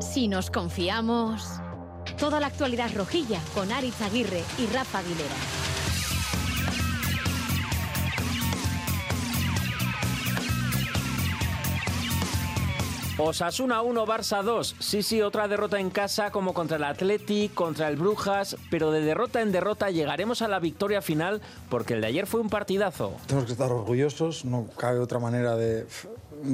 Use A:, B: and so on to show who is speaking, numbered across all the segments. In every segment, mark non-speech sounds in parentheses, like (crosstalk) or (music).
A: Si nos confiamos, toda la actualidad rojilla con Aritz Aguirre y Rafa Aguilera.
B: Osasuna 1, Barça 2. Sí, sí, otra derrota en casa como contra el Atleti, contra el Brujas, pero de derrota en derrota llegaremos a la victoria final porque el de ayer fue un partidazo.
C: Tenemos que estar orgullosos, no cabe otra manera de,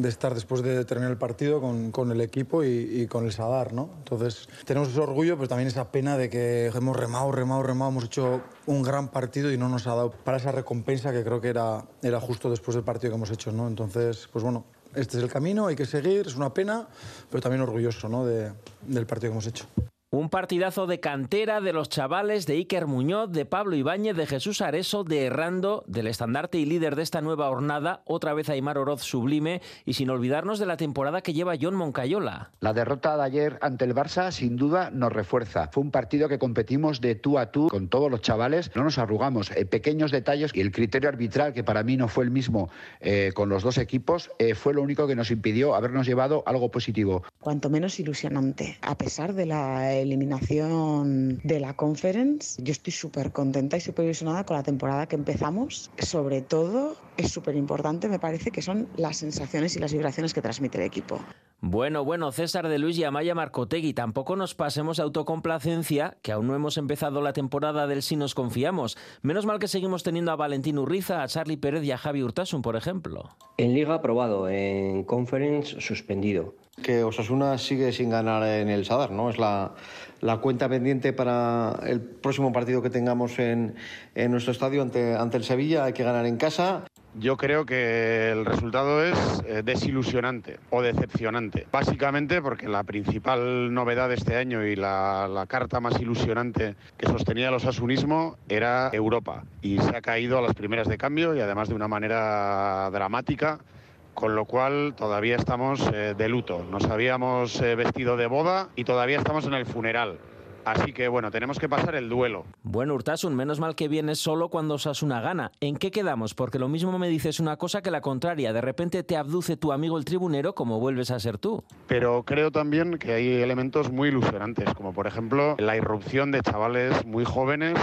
C: estar después de terminar el partido con, el equipo y, y, con el Sadar, ¿no? Entonces tenemos ese orgullo, pero también esa pena de que hemos remado, remado, remado, hemos hecho un gran partido y no nos ha dado para esa recompensa que creo que era, era justo después del partido que hemos hecho, ¿no? Entonces, pues bueno, este es el camino, hay que seguir, es una pena, pero también orgulloso ¿no? de, del partido que hemos hecho.
B: Un partidazo de cantera de los chavales de Iker Muñoz, de Pablo Ibáñez, de Jesús Areso, de Errando, del estandarte y líder de esta nueva jornada, otra vez Aymar Oroz sublime y sin olvidarnos de la temporada que lleva John Moncayola.
D: La derrota de ayer ante el Barça sin duda nos refuerza. Fue un partido que competimos de tú a tú con todos los chavales, no nos arrugamos. Eh, pequeños detalles y el criterio arbitral, que para mí no fue el mismo eh, con los dos equipos, eh, fue lo único que nos impidió habernos llevado algo positivo.
E: Cuanto menos ilusionante, a pesar de la eliminación de la conference. Yo estoy súper contenta y súper ilusionada con la temporada que empezamos. Sobre todo, es súper importante, me parece, que son las sensaciones y las vibraciones que transmite el equipo.
B: Bueno, bueno, César de Luis y Amaya Marcotegui, tampoco nos pasemos de autocomplacencia, que aún no hemos empezado la temporada del Si nos confiamos. Menos mal que seguimos teniendo a Valentín Urriza, a Charlie Pérez y a Javi Urtasun, por ejemplo.
F: En Liga aprobado, en Conference suspendido.
G: Que Osasuna sigue sin ganar en el Sadar, ¿no? Es la, la cuenta pendiente para el próximo partido que tengamos en, en nuestro estadio ante, ante el Sevilla. Hay que ganar en casa.
H: Yo creo que el resultado es eh, desilusionante o decepcionante. Básicamente porque la principal novedad de este año y la, la, carta más ilusionante que sostenía el osasunismo era Europa. Y se ha caído a las primeras de cambio y además de una manera dramática. Con lo cual todavía estamos eh, de luto. Nos habíamos eh, vestido de boda y todavía estamos en el funeral. Así que bueno, tenemos que pasar el duelo.
B: Bueno, Urtasun, menos mal que vienes solo cuando Osasuna gana. ¿En qué quedamos? Porque lo mismo me dices una cosa que la contraria. De repente te abduce tu amigo el tribunero como vuelves a ser tú.
H: Pero creo también que hay elementos muy ilusionantes, como por ejemplo la irrupción de chavales muy jóvenes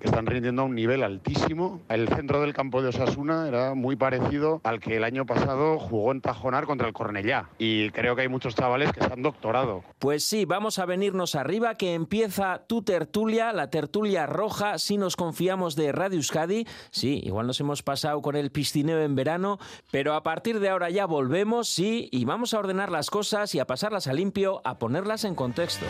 H: que están rindiendo a un nivel altísimo. El centro del campo de Osasuna era muy parecido al que el año pasado jugó en Tajonar contra el Cornellá. Y creo que hay muchos chavales que se han doctorado.
B: Pues sí, vamos a venirnos arriba, que empieza tu tertulia, la tertulia roja, si nos confiamos de Radio Euskadi. Sí, igual nos hemos pasado con el piscineo en verano, pero a partir de ahora ya volvemos, sí, y vamos a ordenar las cosas y a pasarlas a limpio, a ponerlas en contexto.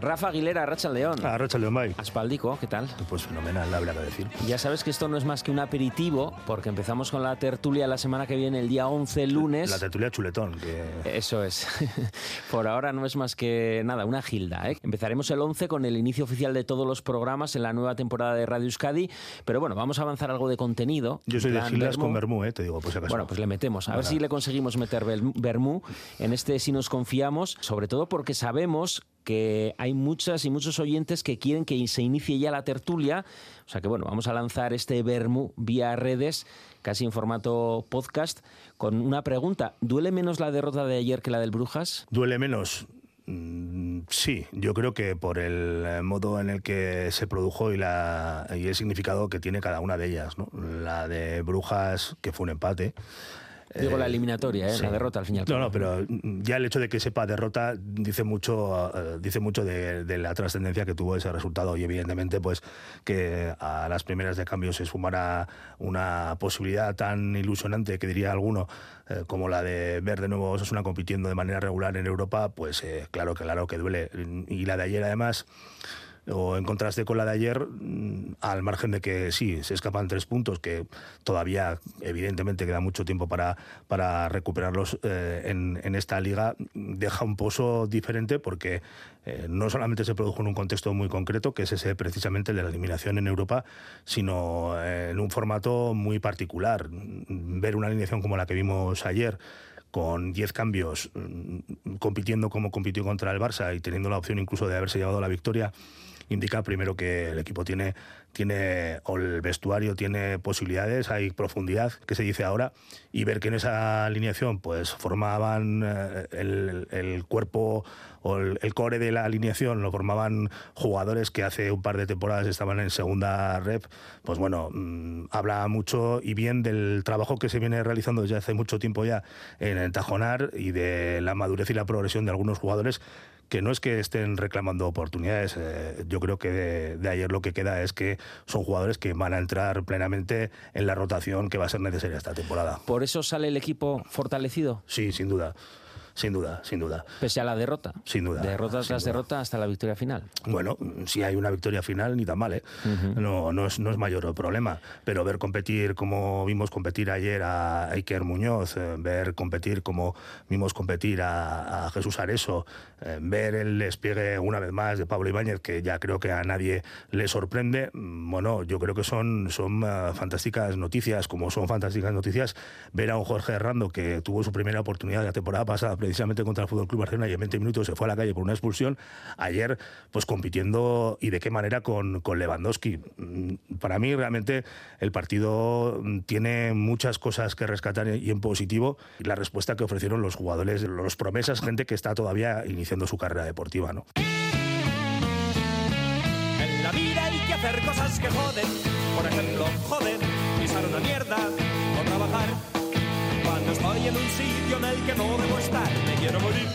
B: Rafa Aguilera, Racha León.
I: Ah, Racha León, bye.
B: Aspaldico, ¿qué tal?
I: Pues fenomenal, la verdad que decir.
B: Ya sabes que esto no es más que un aperitivo, porque empezamos con la tertulia la semana que viene, el día 11, lunes.
I: La tertulia chuletón. Que...
B: Eso es. (laughs) Por ahora no es más que nada, una gilda. ¿eh? Empezaremos el 11 con el inicio oficial de todos los programas en la nueva temporada de Radio Euskadi, pero bueno, vamos a avanzar algo de contenido.
I: Yo soy de gildas con Bermú, ¿eh? te digo, pues acaso.
B: Bueno, pues le metemos. A ver si le conseguimos meter Bermú en este si nos confiamos, sobre todo porque sabemos que hay muchas y muchos oyentes que quieren que se inicie ya la tertulia. O sea que bueno, vamos a lanzar este Bermú vía redes, casi en formato podcast, con una pregunta. ¿Duele menos la derrota de ayer que la del Brujas?
I: Duele menos. Sí, yo creo que por el modo en el que se produjo y, el significado que tiene cada una de ellas. La de Brujas, que fue un empate,
B: Digo la eliminatoria, ¿eh? sí. la derrota al final.
I: No, no, pero ya el hecho de que sepa derrota dice mucho, uh, dice mucho de, de la trascendencia que tuvo ese resultado y evidentemente pues que a las primeras de cambio se sumara una posibilidad tan ilusionante que diría alguno eh, como la de ver de nuevo Osasuna compitiendo de manera regular en Europa, pues eh, claro que claro que duele y la de ayer además o en contraste con la de ayer, al margen de que sí, se escapan tres puntos, que todavía evidentemente queda mucho tiempo para, para recuperarlos eh, en, en, esta liga, deja un pozo diferente porque eh, no solamente se produjo en un contexto muy concreto, que es ese precisamente de la eliminación en Europa, sino en un formato muy particular. Ver una alineación como la que vimos ayer, con 10 cambios, mm, compitiendo como compitió contra el Barça y teniendo la opción incluso de haberse llevado la victoria, indica primero que el equipo tiene, tiene, o el vestuario tiene posibilidades, hay profundidad, que se dice ahora, y ver que en esa alineación pues formaban eh, el, el cuerpo o el, core de la alineación lo formaban jugadores que hace un par de temporadas estaban en segunda rep, pues bueno, mmm, habla mucho y bien del trabajo que se viene realizando desde hace mucho tiempo ya en el Tajonar y de la madurez y la progresión de algunos jugadores que no es que estén reclamando oportunidades, eh, yo creo que de, de, ayer lo que queda es que son jugadores que van a entrar plenamente en la rotación que va a ser necesaria esta temporada.
B: ¿Por eso sale el equipo fortalecido?
I: Sí, sin duda. Sin duda, sin duda.
B: Pese a la derrota.
I: Sin duda.
B: Derrota
I: sin
B: tras
I: duda.
B: derrota hasta la victoria final.
I: Bueno, si hay una victoria final, ni tan mal, ¿eh? Uh -huh. no, no, es, no es mayor el problema. Pero ver competir como vimos competir ayer a Iker Muñoz, eh, ver competir como vimos competir a, a Jesús Areso, eh, ver el despliegue una vez más de Pablo Ibáñez, que ya creo que a nadie le sorprende, mm, bueno, yo creo que son, son uh, fantásticas noticias, como son fantásticas noticias ver a un Jorge Herrando que tuvo su primera oportunidad la temporada pasada precisamente contra el Fútbol Club Barcelona y en 20 minutos se fue a la calle por una expulsión. Ayer, pues compitiendo y de qué manera con, con Lewandowski. Para mí, realmente, el partido tiene muchas cosas que rescatar y en positivo. La respuesta que ofrecieron los jugadores, los promesas, gente que está todavía iniciando su carrera deportiva, ¿no?
J: La vida hay que hacer cosas que joden. Por ejemplo, pisar una mierda o trabajar estoy en un sitio en el que no debo estar, me quiero morir.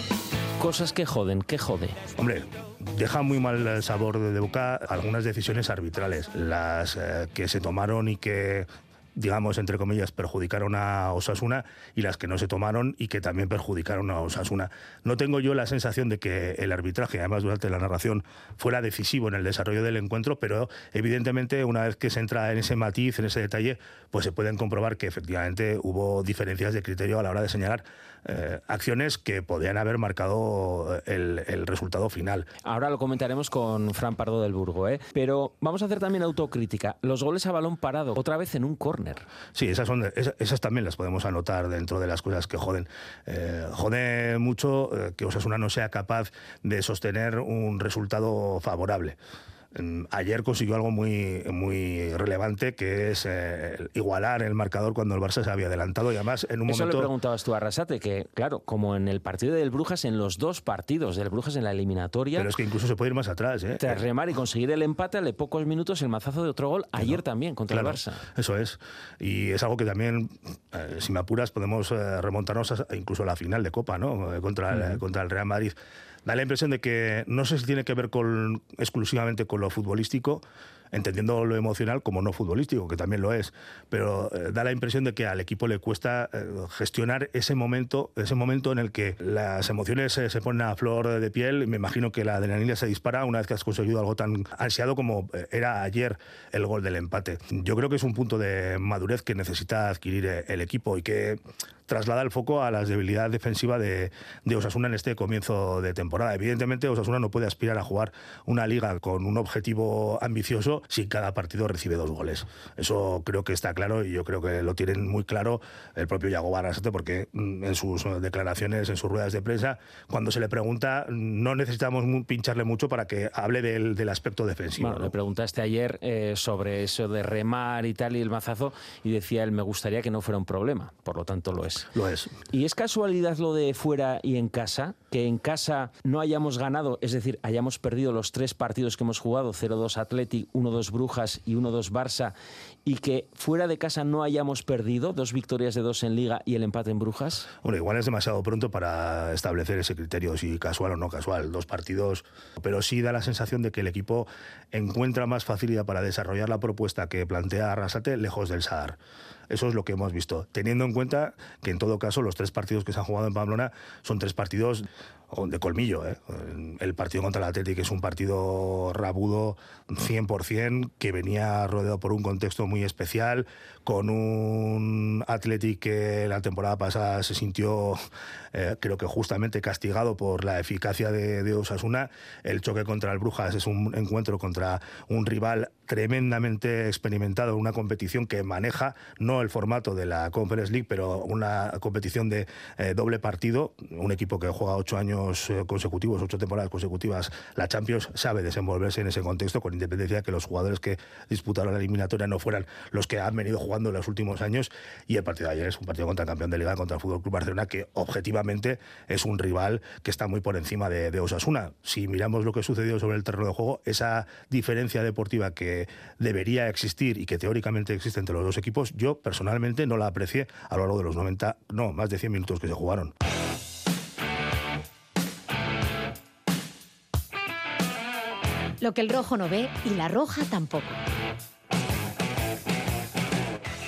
B: Cosas que joden, ¿qué jode?
I: Hombre, deja muy mal sabor de boca algunas decisiones arbitrales, las eh, que se tomaron y que digamos, entre comillas, perjudicaron a Osasuna y las que no se tomaron y que también perjudicaron a Osasuna. No tengo yo la sensación de que el arbitraje, además durante la narración, fuera decisivo en el desarrollo del encuentro, pero evidentemente una vez que se entra en ese matiz, en ese detalle, pues se pueden comprobar que efectivamente hubo diferencias de criterio a la hora de señalar eh, acciones que podían haber marcado el, el, resultado final.
B: Ahora lo comentaremos con Fran Pardo del Burgo, ¿eh? pero vamos a hacer también autocrítica. Los goles a balón parado, otra vez en un córner.
I: Sí, esas, son, esas, esas, también las podemos anotar dentro de las cosas que joden. Eh, jode mucho eh, que Osasuna no sea capaz de sostener un resultado favorable. Ayer consiguió algo muy, muy relevante, que es eh, igualar el marcador cuando el Barça se había adelantado y además en un
B: Eso
I: momento...
B: le preguntabas tú a Arrasate, que claro, como en el partido del Brujas, en los dos partidos del Brujas en la eliminatoria...
I: Pero es que incluso se puede ir más atrás, ¿eh?
B: Tras remar y conseguir el empate, a pocos minutos el mazazo de otro gol, ayer también contra
I: claro,
B: el Barça.
I: Eso es. Y es algo que también, eh, si me apuras, podemos eh, remontarnos a, incluso a la final de Copa, ¿no? Eh, Contra, uh -huh. el, contra el Real Madrid da la impresión de que no sé si tiene que ver exclusivamente con lo futbolístico, entendiendo lo emocional como no futbolístico, que también lo es, pero eh, da la impresión de que al equipo le cuesta eh, gestionar ese momento, ese momento en el que las emociones se ponen a flor de piel me imagino que la adrenalina se dispara una vez que has conseguido algo tan ansiado como eh, era ayer el gol del empate. Yo creo que es un punto de madurez que necesita adquirir el equipo y que traslada el foco a la debilidad defensiva de, de, Osasuna en este comienzo de temporada. Evidentemente, Osasuna no puede aspirar a jugar una liga con un objetivo ambicioso si cada partido recibe dos goles. Eso creo que está claro y yo creo que lo tienen muy claro el propio Yago Barrasate porque mm, en sus declaraciones, en sus ruedas de prensa, cuando se le pregunta, no necesitamos pincharle mucho para que hable del, del aspecto defensivo.
B: Bueno,
I: ¿no?
B: Le preguntaste ayer eh, sobre eso de remar y tal y el mazazo y decía él, me gustaría que no fuera un problema. Por lo tanto, lo es.
I: Lo es.
B: ¿Y es casualidad lo de fuera y en casa? Que en casa no hayamos ganado, es decir, hayamos perdido los tres partidos que hemos jugado, 0-2 Athletic, 1-2 Brujas y 1-2 Barça, y que fuera de casa no hayamos perdido, dos victorias de dos en Liga y el empate en Brujas?
I: Bueno, igual es demasiado pronto para establecer ese criterio, si casual o no casual, dos partidos, pero sí da la sensación de que el equipo encuentra más facilidad para desarrollar la propuesta que plantea Arrasate lejos del Sadar. Eso es lo que hemos visto, teniendo en cuenta que en todo caso los tres partidos que se han jugado en Pamplona son tres partidos de colmillo. ¿eh? El partido contra el Atlético es un partido rabudo 100%, 100%, que venía rodeado por un contexto muy especial, con un Athletic que la temporada pasada se sintió, eh, creo que justamente castigado por la eficacia de, Osasuna. El choque contra el Brujas es un encuentro contra un rival tremendamente experimentado en una competición que maneja el formato de la Conference League, pero una competición de eh, doble partido. Un equipo que juega ocho años eh, consecutivos, ocho temporadas consecutivas, la Champions sabe desenvolverse en ese contexto, con independencia de que los jugadores que disputaron la eliminatoria no fueran los que han venido jugando en los últimos años. Y el partido de ayer es un partido contra el campeón de Liga, contra el Fútbol Club Barcelona, que objetivamente es un rival que está muy por encima de, de Osasuna. Si miramos lo que sucedió sobre el terreno de juego, esa diferencia deportiva que debería existir y que teóricamente existe entre los dos equipos, yo personalmente no la aprecié a lo largo de los 90, no, más de 100 minutos que se jugaron.
A: Lo que el rojo no ve y la roja tampoco.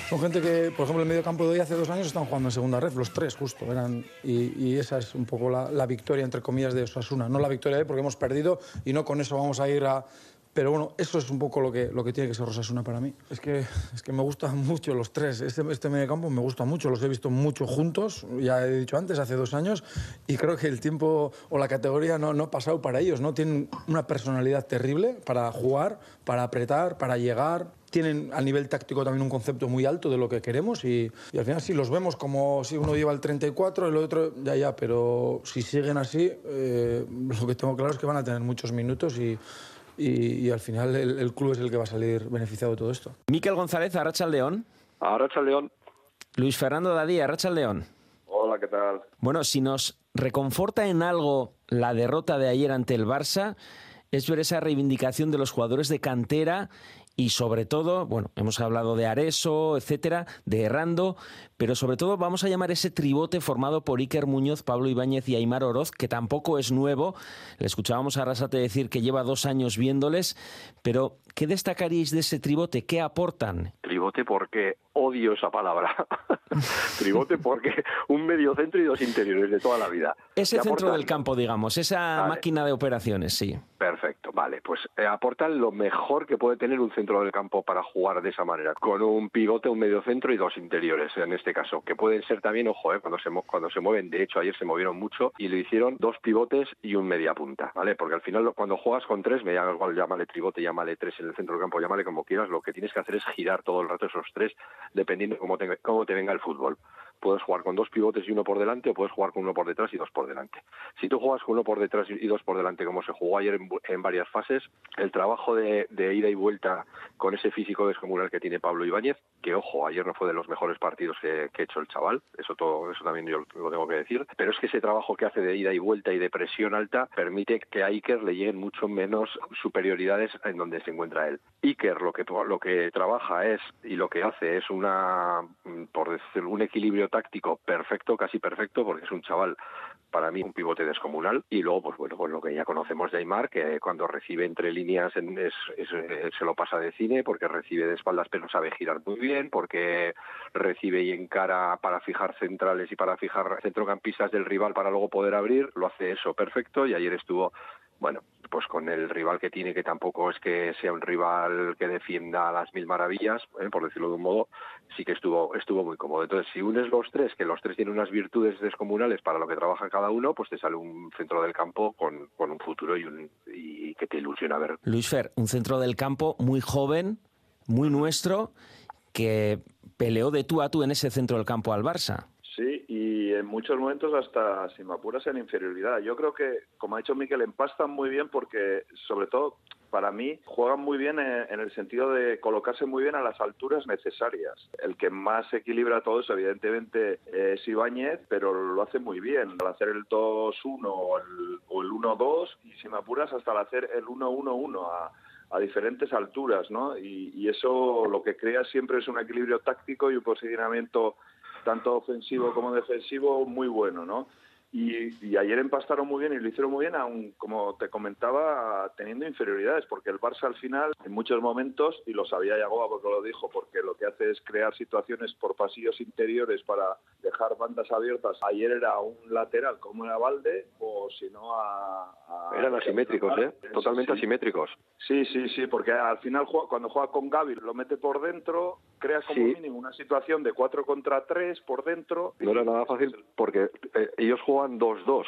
C: Son gente que, por ejemplo, el medio campo de hoy hace dos años están jugando en segunda red, los tres justo, eran, y, y esa es un poco la, la, victoria, entre comillas, de Osasuna. No la victoria de porque hemos perdido y no con eso vamos a ir a, pero bueno, eso es un poco lo que, lo que tiene que ser Rosasuna para mí. Es que, es que me gustan (laughs) mucho los tres. Este, este mediocampo me gusta mucho. Los he visto mucho juntos, ya he dicho antes, hace dos años. Y creo que el tiempo o la categoría no, no ha pasado para ellos. ¿no? Tienen una personalidad terrible para jugar, para apretar, para llegar. Tienen a nivel táctico también un concepto muy alto de lo que queremos y, y al final sí los vemos como si uno lleva el 34 y el otro ya ya, pero si siguen así, eh, lo que tengo claro es que van a tener muchos minutos y, y, y al final el, el, club es el que va a salir beneficiado de todo esto.
B: Miquel González, Arracha León.
K: Arracha León.
B: Luis Fernando Dadí, Arracha León.
K: Hola, ¿qué tal?
B: Bueno, si nos reconforta en algo la derrota de ayer ante el Barça, es ver esa reivindicación de los jugadores de cantera y sobre todo, bueno, hemos hablado de Areso, etcétera, de Errando, pero sobre todo vamos a llamar ese tribote formado por Iker Muñoz, Pablo Ibáñez y Aymar Oroz, que tampoco es nuevo. Le escuchábamos a Arrasate decir que lleva dos años viéndoles, pero ¿qué destacaríais de ese tribote? ¿Qué aportan?
K: Tribote porque odio esa palabra. (laughs) tribote porque un medio centro y dos interiores de toda la vida.
B: Ese centro aportan? del campo, digamos, esa vale. máquina de operaciones, sí.
K: Perfecto, vale, pues eh, aportan lo mejor que puede tener un centro del campo para jugar de esa manera, con un pivote, un medio centro y dos interiores en este caso, que pueden ser también, ojo, eh, cuando, se, cuando se mueven, de hecho ayer se movieron mucho y lo hicieron dos pivotes y un media punta, ¿vale? Porque al final cuando juegas con tres, me llama igual, llámale tribote, llámale tres en el centro del campo, llámale como quieras, lo que tienes que hacer es girar todo el rato esos tres, dependiendo de cómo te, cómo te venga el fútbol puedes jugar con dos pivotes y uno por delante o puedes jugar con uno por detrás y dos por delante. Si tú juegas con uno por detrás y dos por delante, como se jugó ayer en, varias fases, el trabajo de, ida y vuelta con ese físico descomunal que tiene Pablo Ibáñez, que ojo, ayer no fue de los mejores partidos que, que ha hecho el chaval, eso todo, eso también yo lo tengo que decir, pero es que ese trabajo que hace de ida y vuelta y de presión alta permite que a Iker le lleguen mucho menos superioridades en donde se encuentra él. Iker lo que lo que trabaja es y lo que hace es una por decirlo un equilibrio táctico perfecto, casi perfecto, porque es un chaval para mí un pivote descomunal. Y luego pues bueno pues lo que ya conocemos de Aymar que cuando recibe entre líneas es, es, es, se lo pasa de cine porque recibe de espaldas pero sabe girar muy bien porque recibe y encara para fijar centrales y para fijar centrocampistas del rival para luego poder abrir lo hace eso perfecto. Y ayer estuvo bueno, pues con el rival que tiene, que tampoco es que sea un rival que defienda las mil maravillas, ¿eh? por decirlo de un modo, sí que estuvo, estuvo muy cómodo. Entonces, si unes los tres, que los tres tienen unas virtudes descomunales para lo que trabaja cada uno, pues te sale un centro del campo con, con un futuro y, un, y que te ilusiona ver.
B: Luis Fer, un centro del campo muy joven, muy nuestro, que peleó de tú a tú en ese centro del campo al Barça.
L: En muchos momentos hasta, si me apuras, en inferioridad. Yo creo que, como ha dicho Miquel, empastan muy bien porque, sobre todo, para mí, juegan muy bien en el sentido de colocarse muy bien a las alturas necesarias. El que más equilibra todo eso, evidentemente, es Ibáñez, pero lo hace muy bien. Al hacer el 2-1 o el, o el 1-2, y si me apuras, hasta al hacer el 1-1-1 a diferentes alturas, ¿no? Y, eso lo que crea siempre es un equilibrio táctico y un posicionamiento tanto ofensivo como defensivo muy bueno, ¿no? Y, y, ayer empastaron muy bien y lo hicieron muy bien, aun como te comentaba, teniendo inferioridades, porque el Barça al final, en muchos momentos, y lo sabía Yagoba porque lo dijo, porque lo que hace es crear situaciones por pasillos interiores para dejar bandas abiertas. Ayer era un lateral como era Valde, o si no a, a,
K: Eran asimétricos, ¿eh? Totalmente
L: sí.
K: asimétricos.
L: Sí, sí, sí, porque al final cuando juega con Gaby lo mete por dentro, crea como
K: Sí.
L: mínimo una situación de 4 contra 3 por dentro.
K: No era nada fácil porque eh, ellos juegan 2-2.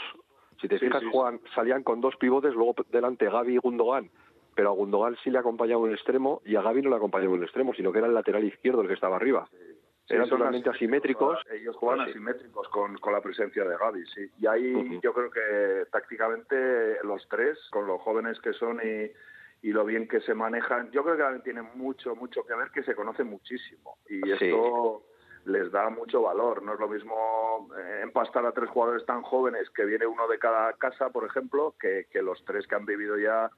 K: Si te
L: Sí,
K: fijas,
L: sí,
K: juegan, salían con dos pivotes, luego delante Gaby y Gundogan. Pero a Gundogan sí le acompañaba un extremo y a Gaby no le acompañaba un extremo, sino que era el lateral izquierdo el que estaba arriba.
L: Sí,
K: Eran totalmente asimétricos.
L: Ellos juegan
K: sí.
L: asimétricos con, con la presencia de Gaby, sí. Y ahí
K: Ujú.
L: yo creo que tácticamente los tres, con lo jóvenes que son y, y lo bien que se manejan, yo creo que también tiene mucho, mucho que ver que se conocen muchísimo. Y
K: Sí.
L: esto les da mucho valor. No es lo mismo eh, empastar a tres jugadores tan jóvenes que viene uno de cada casa, por ejemplo, que, que los tres que han vivido ya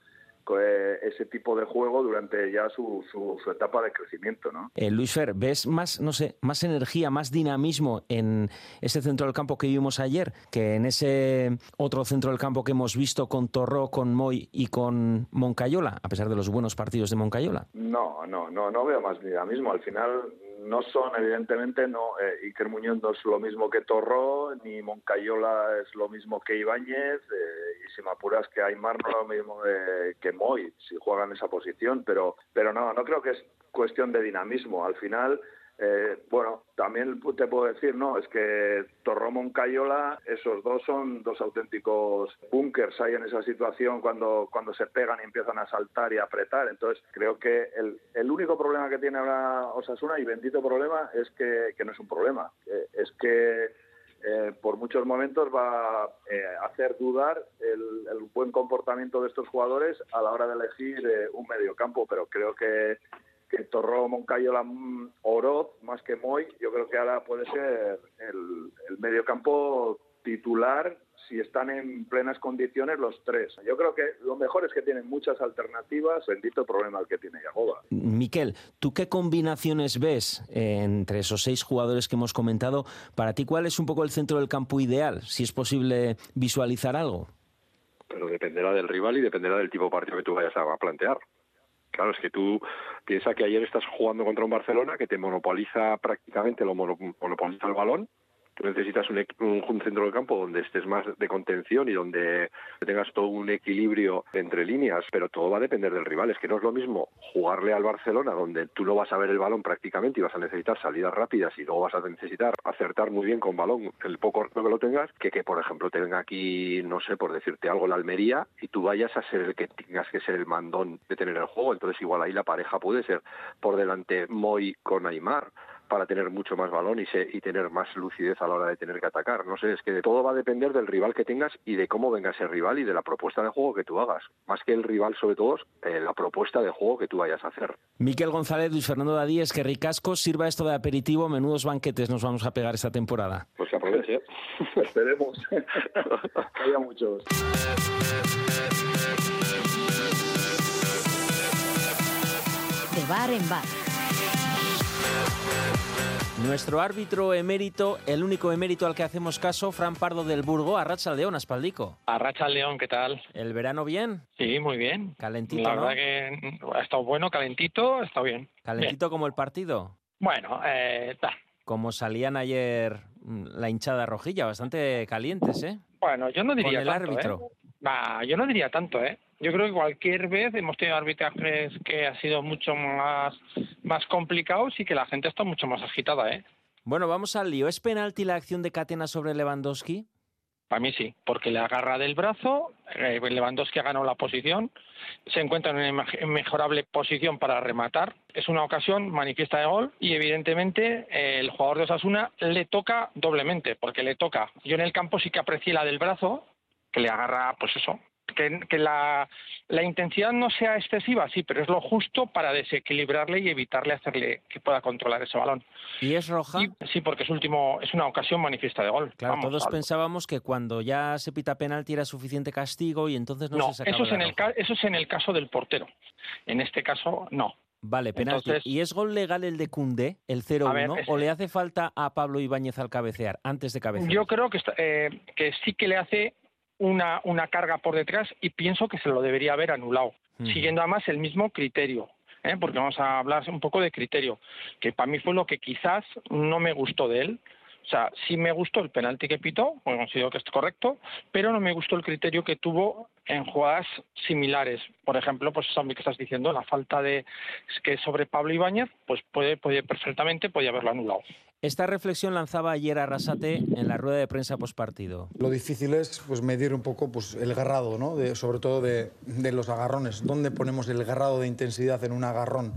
L: eh, ese tipo de juego durante ya su, su, su etapa de crecimiento, ¿no?
B: Eh, Luis Fer, ¿ves más, no sé, más energía, más dinamismo en ese centro del campo que vimos ayer que en ese otro centro del campo que hemos visto con Torró, con Moy y con Moncayola, a pesar de los buenos partidos de Moncayola?
L: No, no, no, no veo más dinamismo. Al final no son, evidentemente, no. Eh, Iker Muñoz no es lo mismo que Torró, ni Moncayola es lo mismo que Ibáñez, eh, y si me apuras que Aymar no es lo mismo de- que Moy, si juega en esa posición. Pero, pero no, no creo que es cuestión de dinamismo. Al final, eh, bueno, también te puedo decir, no, es que Torró Moncayola, esos dos son dos auténticos búnkers ahí en esa situación cuando, cuando se pegan y empiezan a saltar y a apretar. Entonces, creo que el, el único problema que tiene ahora Osasuna, y bendito problema, es que, que no es un problema. Eh, es que eh, por muchos momentos va a eh, hacer dudar el, el buen comportamiento de estos jugadores a la hora de elegir eh, un mediocampo, pero creo que que Torró, Moncayola, mm, Oroz, más que Moy, yo creo que ahora puede ser el, el mediocampo titular si están en plenas condiciones los tres. Yo creo que lo mejor es que tienen muchas alternativas, bendito problema el que tiene Yagoba.
B: Miquel, ¿tú qué combinaciones ves eh, entre esos seis jugadores que hemos comentado? Para ti, ¿cuál es un poco el centro del campo ideal? Si es posible visualizar algo.
K: pero dependerá del rival y dependerá del tipo de partido que tú vayas a plantear. Claro, es que tú piensas que ayer estás jugando contra un Barcelona que te monopoliza prácticamente, lo mono- monopoliza el balón. Necesitas un, un- centro del campo donde estés más de contención y donde tengas todo un equilibrio entre líneas, pero todo va a depender del rival. Es que no es lo mismo jugarle al Barcelona, donde tú no vas a ver el balón prácticamente y vas a necesitar salidas rápidas y luego vas a necesitar acertar muy bien con balón el poco que lo tengas, que que por ejemplo tenga aquí, no sé, por decirte algo, la Almería y tú vayas a ser el que tengas que ser el mandón de tener el juego. Entonces igual ahí la pareja puede ser por delante Moy con Aymar para tener mucho más balón y, se- y tener más lucidez a la hora de tener que atacar. No sé, es que todo va a depender del rival que tengas y de cómo venga ese rival y de la propuesta de juego que tú hagas. Más que el rival, sobre todo, eh, la propuesta de juego que tú vayas a hacer.
B: Miquel González, Luis Fernando Dadíez, que ricasco, sirva esto de aperitivo, menudos banquetes nos vamos a pegar esta temporada.
K: Pues que aproveche. (laughs)
L: Esperemos. (laughs) que haya muchos.
A: De bar en bar.
B: Nuestro árbitro emérito, el único emérito al que hacemos caso, Fran Pardo del Burgo, Arracha León, Aspaldico.
M: Arracha León, ¿qué tal?
B: ¿El verano bien?
M: Sí, muy bien.
B: Calentito,
M: La
B: ¿no?
M: verdad que ha estado bueno, calentito, estado bien.
B: Calentito como el partido.
M: Bueno, eh, ta.
B: Como salían ayer mm, la hinchada rojilla, bastante calientes, ¿eh?
M: bueno, yo no diría
B: Con el
M: tanto,
B: árbitro.
M: ¿eh? Bah, yo no diría tanto, ¿eh? Yo creo que cualquier vez hemos tenido arbitrajes que ha sido mucho más, más complicados y que la gente está mucho más agitada, ¿eh?
B: Bueno, vamos al lío. ¿Es penalti la acción de Catena sobre Lewandowski?
M: Para mí sí, porque le agarra del brazo, eh, Lewandowski ha ganado la posición, se encuentra en una inmejorable posición para rematar, es una ocasión manifiesta de gol y evidentemente eh, el jugador de Osasuna le toca doblemente, porque le toca. Yo en el campo sí que aprecié la del brazo, que le agarra, pues eso, que, que la, la intensidad no sea excesiva, sí, pero es lo justo para desequilibrarle y evitarle hacerle que pueda controlar ese balón.
B: ¿Y es roja?
M: Sí, porque es último, es una ocasión manifiesta de gol.
B: Claro,
M: Vamos,
B: todos pensábamos que cuando ya se pita penalti era suficiente castigo y entonces no,
M: No,
B: se sacaba
M: eso es, en el,
B: roja.
M: eso es en el caso del portero. En este caso, no.
B: Vale, penalti.
M: Entonces-
B: ¿Y es gol legal el de Cundé, el 0-1?
M: A ver, es-
B: ¿O le hace falta a Pablo Ibáñez al cabecear, antes de cabecear?
M: Yo creo que, está- eh, que sí que le hace una, una carga por detrás y pienso que se lo debería haber anulado, siguiendo además el mismo criterio. ¿eh? Porque vamos a hablar un poco de criterio, que para mí fue lo que quizás no me gustó de él. O sea, sí me gustó el penalti que pitó, porque considero que es correcto, pero no me gustó el criterio que tuvo en jugadas similares. Por ejemplo, pues eso que estás diciendo, la falta de que sobre Pablo Ibáñez, pues puede, puede perfectamente podía haberlo anulado.
B: Esta reflexión lanzaba ayer Arrasate en la rueda de prensa postpartido.
C: Lo difícil es pues, medir un poco pues, el garrado, ¿no? sobre todo de, de los agarrones. ¿Dónde ponemos el garrado de intensidad en un agarrón?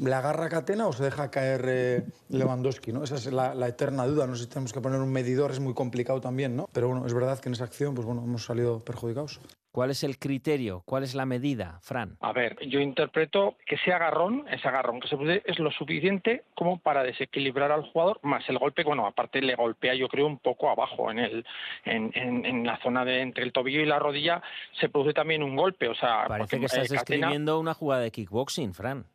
C: ¿La agarra Catena o se deja caer eh, Lewandowski? ¿no? Esa es la, la eterna duda. No sé si tenemos que poner un medidor, es muy complicado también. ¿no? Pero bueno, es verdad que en esa acción pues, bueno, hemos salido perjudicados.
B: ¿Cuál es el criterio? ¿Cuál es la medida, Fran?
M: A ver, yo interpreto que ese agarrón, ese agarrón que se produce es lo suficiente como para desequilibrar al jugador, más el golpe, bueno, aparte le golpea yo creo un poco abajo, en el en, en- en la zona de entre el tobillo y la rodilla se produce también un golpe, o sea,
B: Parece que estás
M: eh,
B: describiendo una jugada de kickboxing, Fran.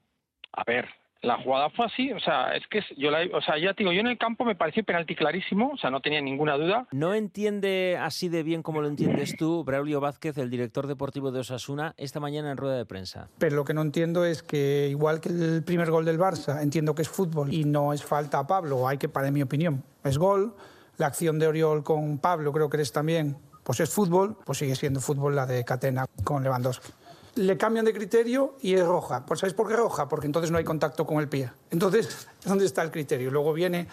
M: a ver, la jugada fue así, o sea, es que yo la, o sea, ya te digo, yo en el campo me pareció penalti clarísimo, o sea, no tenía ninguna duda.
B: ¿No entiende así de bien como lo entiendes tú, Braulio Vázquez, el director deportivo de Osasuna, esta mañana en rueda de prensa?
N: Pero lo que no entiendo es que, igual que el primer gol del Barça, entiendo que es fútbol y no es falta a Pablo, hay que, para mi opinión, es gol. La acción de Oriol con Pablo, creo que eres también, pues es fútbol, pues sigue siendo fútbol la de Catena con Lewandowski. Le cambian de criterio y es roja. ¿Pues ¿Sabéis por qué roja? Porque entonces no hay contacto con el pie. Entonces, ¿dónde está el criterio? Luego viene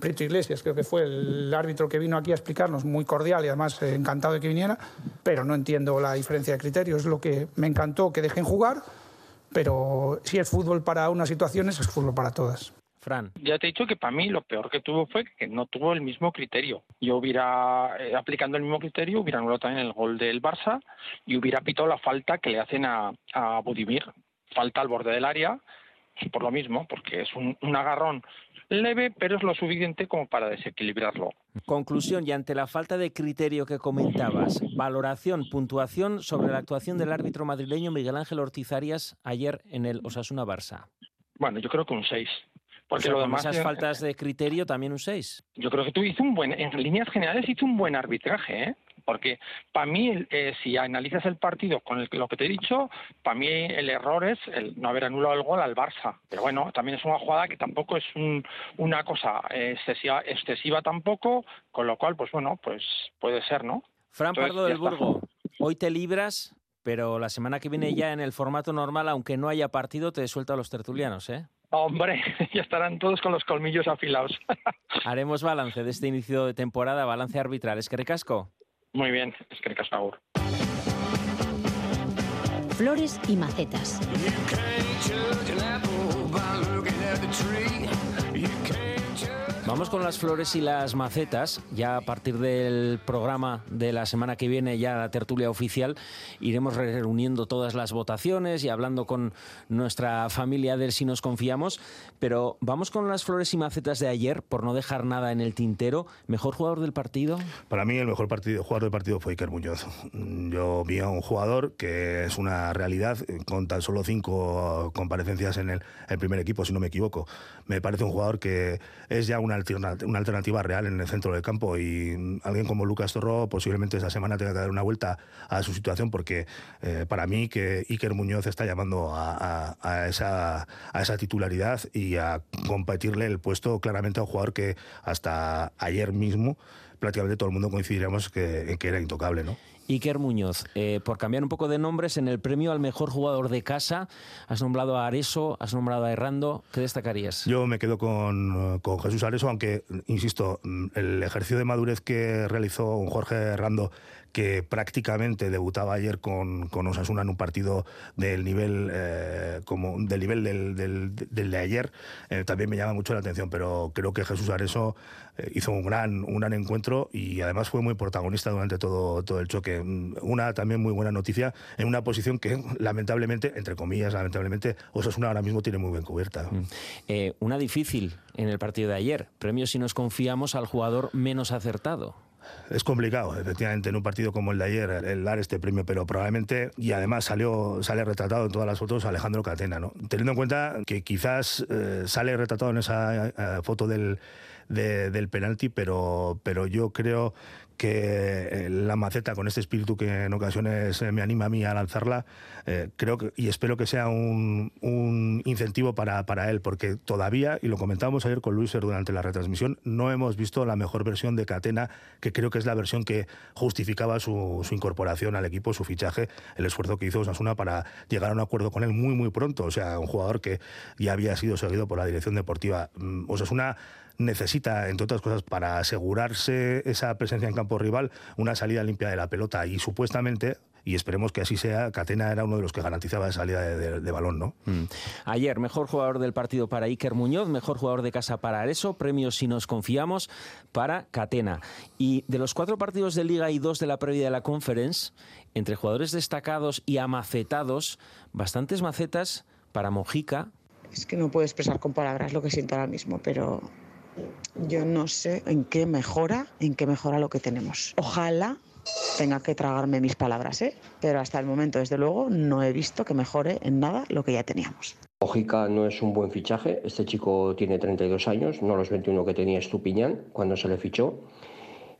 N: Brito Iglesias, creo que fue el árbitro que vino aquí a explicarnos, muy cordial y además eh, encantado de que viniera, pero no entiendo la diferencia de criterio. Es lo que me encantó que dejen jugar, pero si es fútbol para unas situaciones, es fútbol para todas.
B: Fran.
M: Ya te he dicho que para mí lo peor que tuvo fue que no tuvo el mismo criterio. Yo hubiera, eh, aplicando el mismo criterio, hubiera anulado también el gol del Barça y hubiera pitado la falta que le hacen a, a Budimir. Falta al borde del área, por lo mismo, porque es un, un agarrón leve, pero es lo suficiente como para desequilibrarlo.
B: Conclusión, y ante la falta de criterio que comentabas, valoración, puntuación sobre la actuación del árbitro madrileño Miguel Ángel Ortiz Arias ayer en el Osasuna Barça.
M: Bueno, yo creo que un 6. Porque
B: O sea,
M: lo demás
B: esas faltas de criterio también un 6.
M: Yo creo que tú hizo un buen, en líneas generales hizo un buen arbitraje, ¿eh? Porque para mí, eh, si analizas el partido con el- lo que te he dicho, para mí el error es el no haber anulado el gol al Barça. Pero bueno, también es una jugada que tampoco es un- una cosa eh, excesiva, excesiva tampoco, con lo cual, pues bueno, pues puede ser, ¿no?
B: Fran
M: Entonces,
B: Pardo del. Burgo, hoy te libras, pero la semana que viene ya en el formato normal, aunque no haya partido, te suelto a los tertulianos, ¿eh?
M: Hombre, (laughs) ya estarán todos con los colmillos afilados. (laughs)
B: Haremos balance de este inicio de temporada, balance arbitral. Es que recasco.
M: Muy bien, es que Agur.
A: Flores y macetas.
B: Vamos con las flores y las macetas. Ya a partir del programa de la semana que viene, ya la tertulia oficial, iremos reuniendo todas las votaciones y hablando con nuestra familia de si nos confiamos. Pero vamos con las flores y macetas de ayer, por no dejar nada en el tintero. ¿Mejor jugador del partido?
I: Para mí el mejor partido, jugador del partido fue Iker Muñoz. Yo vi a un jugador que es una realidad eh, con tan solo cinco comparecencias en el, el primer equipo, si no me equivoco. Me parece un jugador que es ya una, una alternativa real en el centro del campo y alguien como Lucas Torro posiblemente esta semana tenga que dar una vuelta a su situación porque eh, para mí que Iker Muñoz está llamando a, esa, titularidad y a competirle el puesto claramente a un jugador que hasta ayer mismo prácticamente todo el mundo coincidiríamos que, que era intocable, ¿no?
B: Iker Muñoz, eh, por cambiar un poco de nombres, en el premio al mejor jugador de casa, has nombrado a Areso, has nombrado a Errando. ¿Qué destacarías?
I: Yo me quedo con, eh, con Jesús Areso, aunque, insisto, mm, el ejercicio de madurez que realizó Jorge Herrando, que prácticamente debutaba ayer con, con Osasuna en un partido del nivel, eh, como, del, nivel del, del- de ayer, eh, también me llama mucho la atención, pero creo que Jesús Areso eh, hizo un gran, un gran encuentro y además fue muy protagonista durante todo, todo el choque. Mm, Una también muy buena noticia en una posición que lamentablemente, entre comillas, lamentablemente, Osasuna ahora mismo tiene muy bien cubierta.
B: Eh, una difícil en el partido de ayer. Premio si nos confiamos al jugador menos acertado.
I: Es complicado, efectivamente, en un partido como el de ayer, el dar este premio, pero probablemente, y además salió, sale retratado en todas las fotos Alejandro Catena, ¿no? Teniendo en cuenta que quizás eh, sale retratado en esa eh, foto del, del penalti, pero, pero yo creo que eh, la maceta con este espíritu que en ocasiones me anima a mí a lanzarla, creo que, y espero que sea un, un incentivo para, para, él, porque todavía, y lo comentábamos ayer con Luis durante la retransmisión, no hemos visto la mejor versión de Catena, que creo que es la versión que justificaba su, su incorporación al equipo, su fichaje, el esfuerzo que hizo Osasuna para llegar a un acuerdo con él muy, muy pronto. O sea, un jugador que ya había sido seguido por la dirección deportiva. Mm, Osasuna necesita, entre otras cosas, para asegurarse esa presencia en campo rival, una salida limpia de la pelota y supuestamente y esperemos que así sea. Catena era uno de los que garantizaba la salida de, balón, ¿no?
B: Mm. Ayer, mejor jugador del partido para Iker Muñoz, mejor jugador de casa para Areso, premios si nos confiamos para Catena. Y de los cuatro partidos de Liga y dos de la previa de la Conference, entre jugadores destacados y amacetados, bastantes macetas para Mojica.
E: Es que no puedo expresar con palabras lo que siento ahora mismo, pero yo no sé en qué mejora, en qué mejora lo que tenemos. Ojalá tenga que tragarme mis palabras, ¿eh? pero hasta el momento, desde luego, no he visto que mejore en nada lo que ya teníamos.
F: Ojica no es un buen fichaje. Este chico tiene 32 años, no los 21 que tenía Estupiñán cuando se le fichó.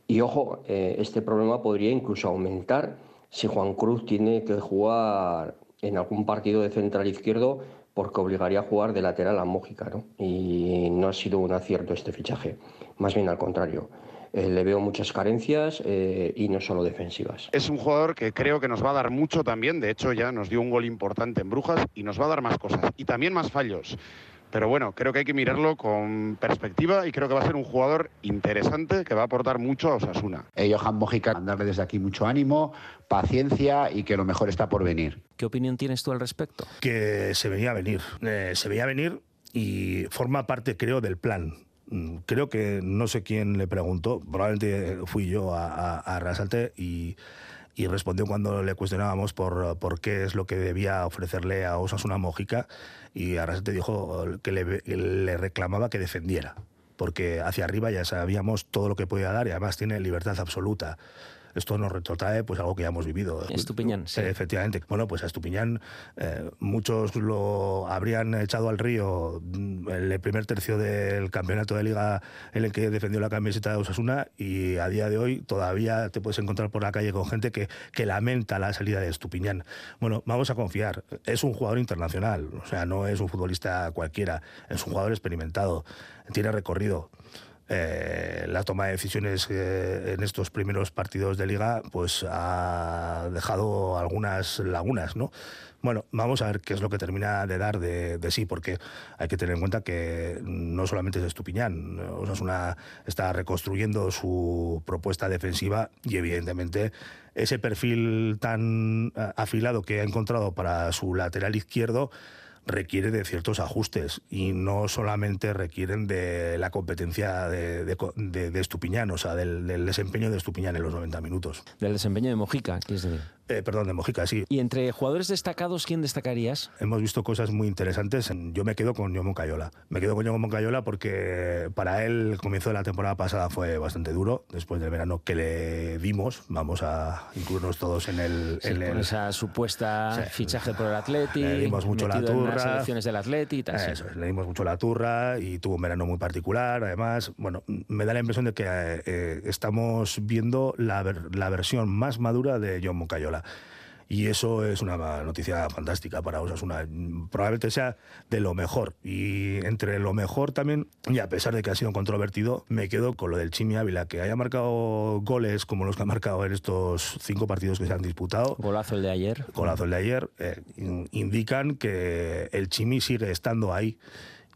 F: Y ojo, eh, este problema podría incluso aumentar si Juan Cruz tiene que jugar en algún partido de central izquierdo porque obligaría a jugar de lateral a Mójica, ¿no? Y no ha sido un acierto este fichaje, más bien al contrario. Eh, le veo muchas carencias eh, y no solo defensivas.
H: Es un jugador que creo que nos va a dar mucho también, de hecho ya nos dio un gol importante en Brujas y nos va a dar más cosas y también más fallos. Pero bueno, creo que hay que mirarlo con perspectiva y creo que va a ser un jugador interesante que va a aportar mucho a Osasuna.
D: Eh, Johan Mojica, darle desde aquí mucho ánimo, paciencia y que lo mejor está por venir.
B: ¿Qué opinión tienes tú al respecto?
I: Que se venía a venir. Eh, se veía a venir y forma parte, creo, del plan. Mm, creo que no sé quién le preguntó, probablemente fui yo a, a, a Rasalte y y respondió cuando le cuestionábamos por, por qué es lo que debía ofrecerle a Osasuna Mojica y te dijo que le, le reclamaba que defendiera porque hacia arriba ya sabíamos todo lo que podía dar y además tiene libertad absoluta esto nos retrotrae pues algo que ya hemos vivido.
B: Estupiñán, sí.
I: Efectivamente. Bueno, pues a Estupiñán eh, muchos lo habrían echado al río en el primer tercio del campeonato de liga en el que defendió la camiseta de Osasuna y a día de hoy todavía te puedes encontrar por la calle con gente que, que lamenta la salida de Estupiñán. Bueno, vamos a confiar. Es un jugador internacional, o sea, no es un futbolista cualquiera, es un jugador experimentado, tiene recorrido. Eh, la toma de decisiones eh, en estos primeros partidos de liga pues ha dejado algunas lagunas, ¿no? Bueno, vamos a ver qué es lo que termina de dar de, sí, porque hay que tener en cuenta que no solamente es Estupiñán, una está reconstruyendo su propuesta defensiva y evidentemente ese perfil tan eh, afilado que ha encontrado para su lateral izquierdo requiere de ciertos ajustes y no solamente requieren de la competencia de, de, Estupiñán, o sea, del, desempeño de Estupiñán en los 90 minutos.
B: Del desempeño de Mojica, quieres decir.
I: Eh, perdón, de Mojica, sí.
B: ¿Y entre jugadores destacados, quién destacarías?
I: Hemos visto cosas muy interesantes. Yo me quedo con Yomo Cayola. Me quedo con Yomo Cayola porque para él el comienzo de la temporada pasada fue bastante duro, después del verano que le dimos. Vamos a incluirnos todos en el...
B: en con esa supuesta fichaje por el Atleti.
I: Le dimos mucho la turra.
B: Las selecciones del Atleti.
I: Eso, le dimos mucho la turra y tuvo un verano muy particular. Además, bueno, me da la impresión de que eh, estamos viendo la, la versión más madura de Yomo Cayola y eso es una noticia fantástica para Osasuna. Probablemente sea de lo mejor y entre lo mejor también, y a pesar de que ha sido controvertido, me quedo con lo del Chimi Ávila, que haya marcado goles como los que ha marcado en estos cinco partidos que se han disputado.
B: Golazo el de ayer.
I: Golazo el de ayer. Eh, indican que el Chimi sigue estando ahí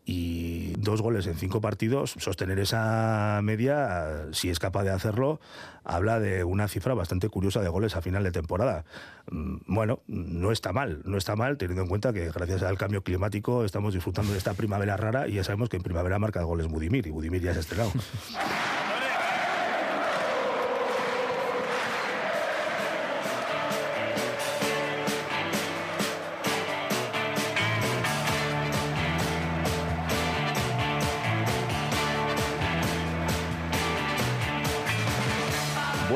I: y dos goles en cinco partidos, sostener esa media, si es capaz de hacerlo, habla de una cifra bastante curiosa de goles a final de temporada. Mm, bueno, no está mal, no está mal, teniendo en cuenta que gracias al cambio climático estamos disfrutando de esta primavera rara y ya sabemos que en primavera marca goles Budimir y Budimir ya se ha estrenado. (laughs)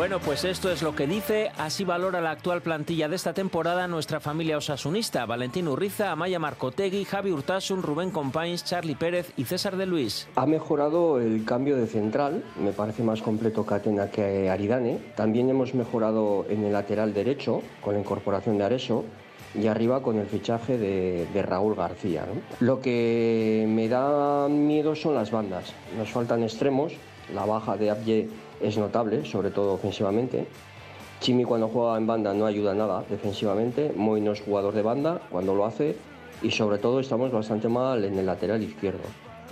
B: Bueno, pues esto es lo que dice, así valora la actual plantilla de esta temporada nuestra familia osasunista, Valentín Urriza, Amaya Marcotegui, Javi Urtasun, Rubén Compains, Charlie Pérez y César de Luis.
F: Ha mejorado el cambio de central, me parece más completo Catena que Aridane. También hemos mejorado en el lateral derecho con la incorporación de Areso y arriba con el fichaje de, Raúl García. Lo que me da miedo son las bandas. Nos faltan extremos, la baja de Abye es notable, sobre todo ofensivamente. Chimi cuando juega en banda no ayuda nada defensivamente, Moy no es jugador de banda cuando lo hace y sobre todo estamos bastante mal en el lateral izquierdo.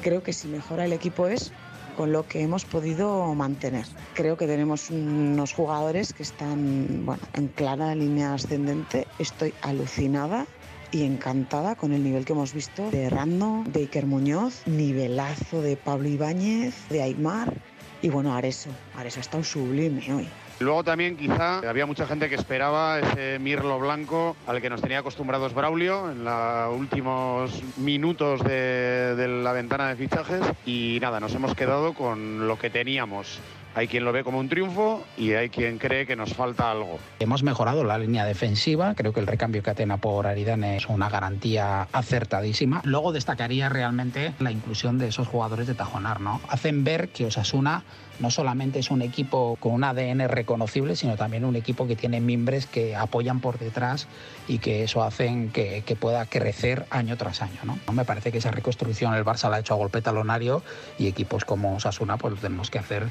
E: Creo que si mejora el equipo es con lo que hemos podido mantener. Creo que tenemos unos jugadores que están bueno, en clara línea ascendente. Estoy alucinada y encantada con el nivel que hemos visto de Rando, de Iker Muñoz, nivelazo de Pablo Ibáñez, de Aymar y bueno, Areso. Areso está un sublime hoy.
H: Luego también quizá había mucha gente que esperaba ese Mirlo Blanco al que nos tenía acostumbrados Braulio en los últimos minutos de la ventana de fichajes y nada, nos hemos quedado con lo que teníamos. Hay quien lo ve como un triunfo y hay quien cree que nos falta algo.
O: Hemos mejorado la línea defensiva, creo que el recambio que Atena por Aridane es una garantía acertadísima. Luego destacaría realmente la inclusión de esos jugadores de Tajonar, ¿no? Hacen ver que Osasuna no solamente es un equipo con un ADN reconocible, sino también un equipo que tiene mimbres que apoyan por detrás y que eso hacen que, pueda crecer año tras año. ¿no? Me parece que esa reconstrucción el Barça la ha hecho a golpe talonario y equipos como Osasuna pues tenemos que hacer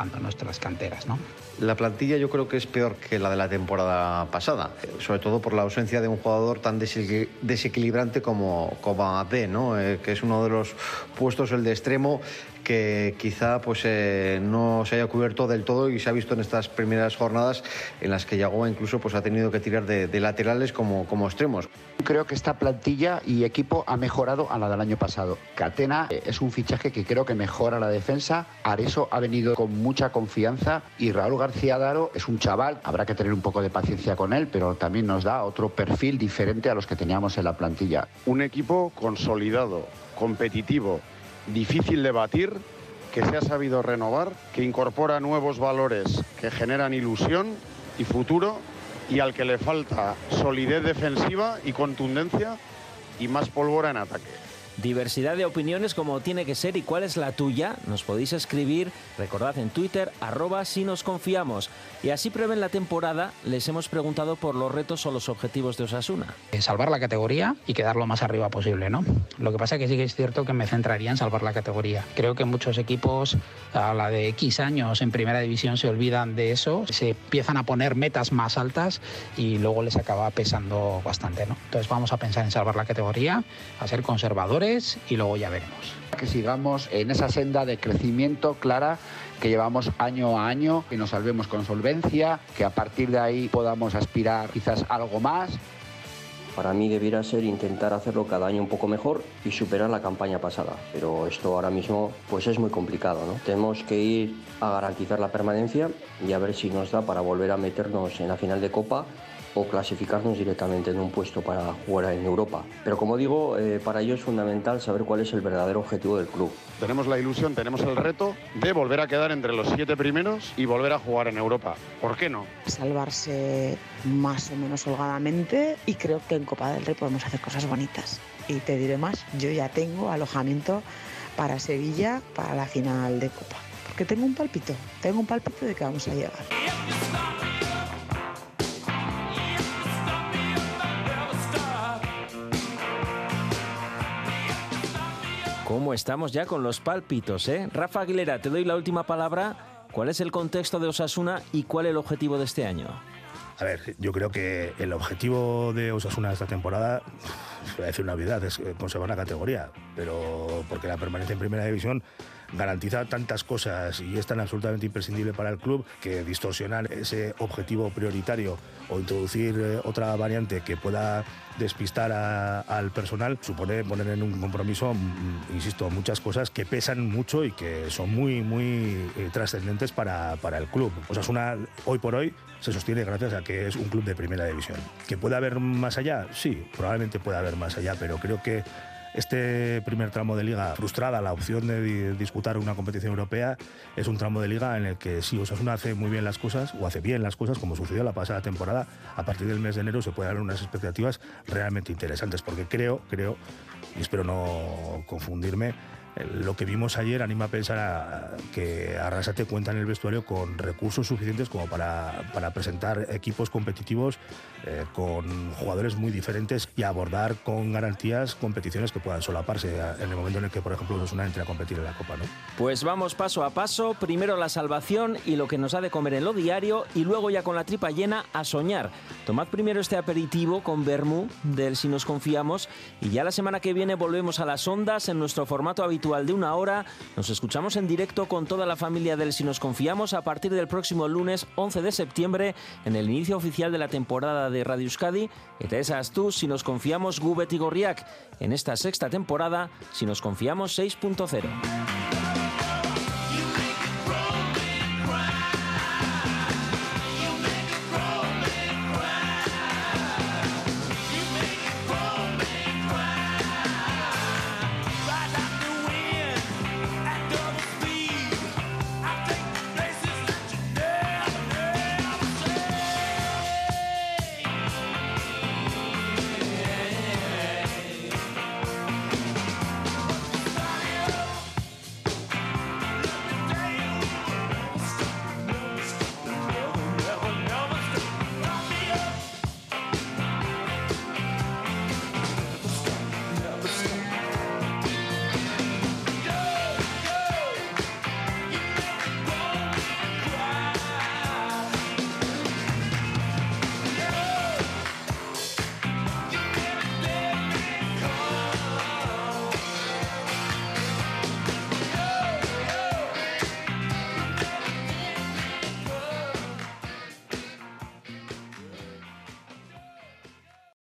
O: trabajando nuestras canteras. ¿no?
G: La plantilla yo creo que es peor que la de la temporada pasada, sobre todo por la ausencia de un jugador tan desequilibrante como, como Abde, ¿no? Eh, que es uno de los puestos, el de extremo, que quizá pues eh, no se haya cubierto del todo y se ha visto en estas primeras jornadas en las que Yagoa incluso pues ha tenido que tirar de, de, laterales como, como extremos.
D: Creo que esta plantilla y equipo ha mejorado a la del año pasado. Catena eh, es un fichaje que creo que mejora la defensa. Areso ha venido con mucha confianza y Raúl García Daro es un chaval. Habrá que tener un poco de paciencia con él, pero también nos da otro perfil diferente a los que teníamos en la plantilla.
H: Un equipo consolidado, competitivo, difícil de batir, que se ha sabido renovar, que incorpora nuevos valores que generan ilusión y futuro y al que le falta solidez defensiva y contundencia y más pólvora en ataque.
B: Diversidad de opiniones como tiene que ser y cuál es la tuya. Nos podéis escribir, recordad en Twitter, arroba si nos confiamos. Y así prevén la temporada, les hemos preguntado por los retos o los objetivos de Osasuna.
O: Salvar la categoría y quedar lo más arriba posible, ¿no? Lo que pasa es que sí que es cierto que me centraría en salvar la categoría. Creo que muchos equipos a la de X años en primera división se olvidan de eso, se empiezan a poner metas más altas y luego les acaba pesando bastante, ¿no? Entonces vamos a pensar en salvar la categoría, a ser conservadores y luego ya veremos.
D: Que sigamos en esa senda de crecimiento clara que llevamos año a año, que nos salvemos con solvencia, que a partir de ahí podamos aspirar quizás algo más.
F: Para mí debiera ser intentar hacerlo cada año un poco mejor y superar la campaña pasada, pero esto ahora mismo pues es muy complicado, ¿no? Tenemos que ir a garantizar la permanencia y a ver si nos da para volver a meternos en la final de Copa o clasificarnos directamente en un puesto para jugar en Europa. Pero como digo, eh, para ello es fundamental saber cuál es el verdadero objetivo del club.
H: Tenemos la ilusión, tenemos el reto de volver a quedar entre los siete primeros y volver a jugar en Europa. ¿Por qué no?
E: Salvarse más o menos holgadamente y creo que en Copa del Rey podemos hacer cosas bonitas. Y te diré más, yo ya tengo alojamiento para Sevilla para la final de Copa. Porque tengo un palpito, tengo un palpito de que vamos a llegar.
B: ¿Cómo estamos ya con los pálpitos, eh? Rafa Aguilera, te doy la última palabra. ¿Cuál es el contexto de Osasuna y cuál el objetivo de este año?
I: A ver, yo creo que el objetivo de Osasuna esta temporada, voy a decir una obviedad, es conservar la categoría, pero porque la permanencia en primera división garantiza tantas cosas y es tan absolutamente imprescindible para el club que distorsionar ese objetivo prioritario o introducir eh, otra variante que pueda despistar al personal supone poner en un compromiso, mm, insisto, muchas cosas que pesan mucho y que son muy, muy eh, trascendentes para, para el club. Hoy por hoy se sostiene gracias a que es un club de primera división. ¿Que puede haber más allá? Sí, probablemente pueda haber más allá, pero creo que este primer tramo de liga, frustrada la opción de disputar una competición europea, es un tramo de liga en el que si Osasuna hace muy bien las cosas o hace bien las cosas, como sucedió la pasada temporada, a partir del mes de enero se pueden dar unas expectativas realmente interesantes, porque creo, creo, y espero no confundirme, lo que vimos ayer anima a pensar que Arrasate cuenta en el vestuario con recursos suficientes como para, para presentar equipos competitivos eh, con jugadores muy diferentes y abordar con garantías competiciones que puedan solaparse en el momento en el que, por ejemplo, una entre a competir en la Copa. ¿no?
B: Pues vamos paso a paso, primero la salvación y lo que nos ha de comer en lo diario y luego ya con la tripa llena a soñar. Tomad primero este aperitivo con Bermú del Si nos confiamos y ya la semana que viene volvemos a las ondas en nuestro formato habitual de una hora. Nos escuchamos en directo con toda la familia del Si nos confiamos a partir del próximo lunes 11 de septiembre en el inicio oficial de la temporada de Radio Euskadi, eta esas tú si nos confiamos Gubet y Gorriak en esta sexta temporada, si nos confiamos 6.0.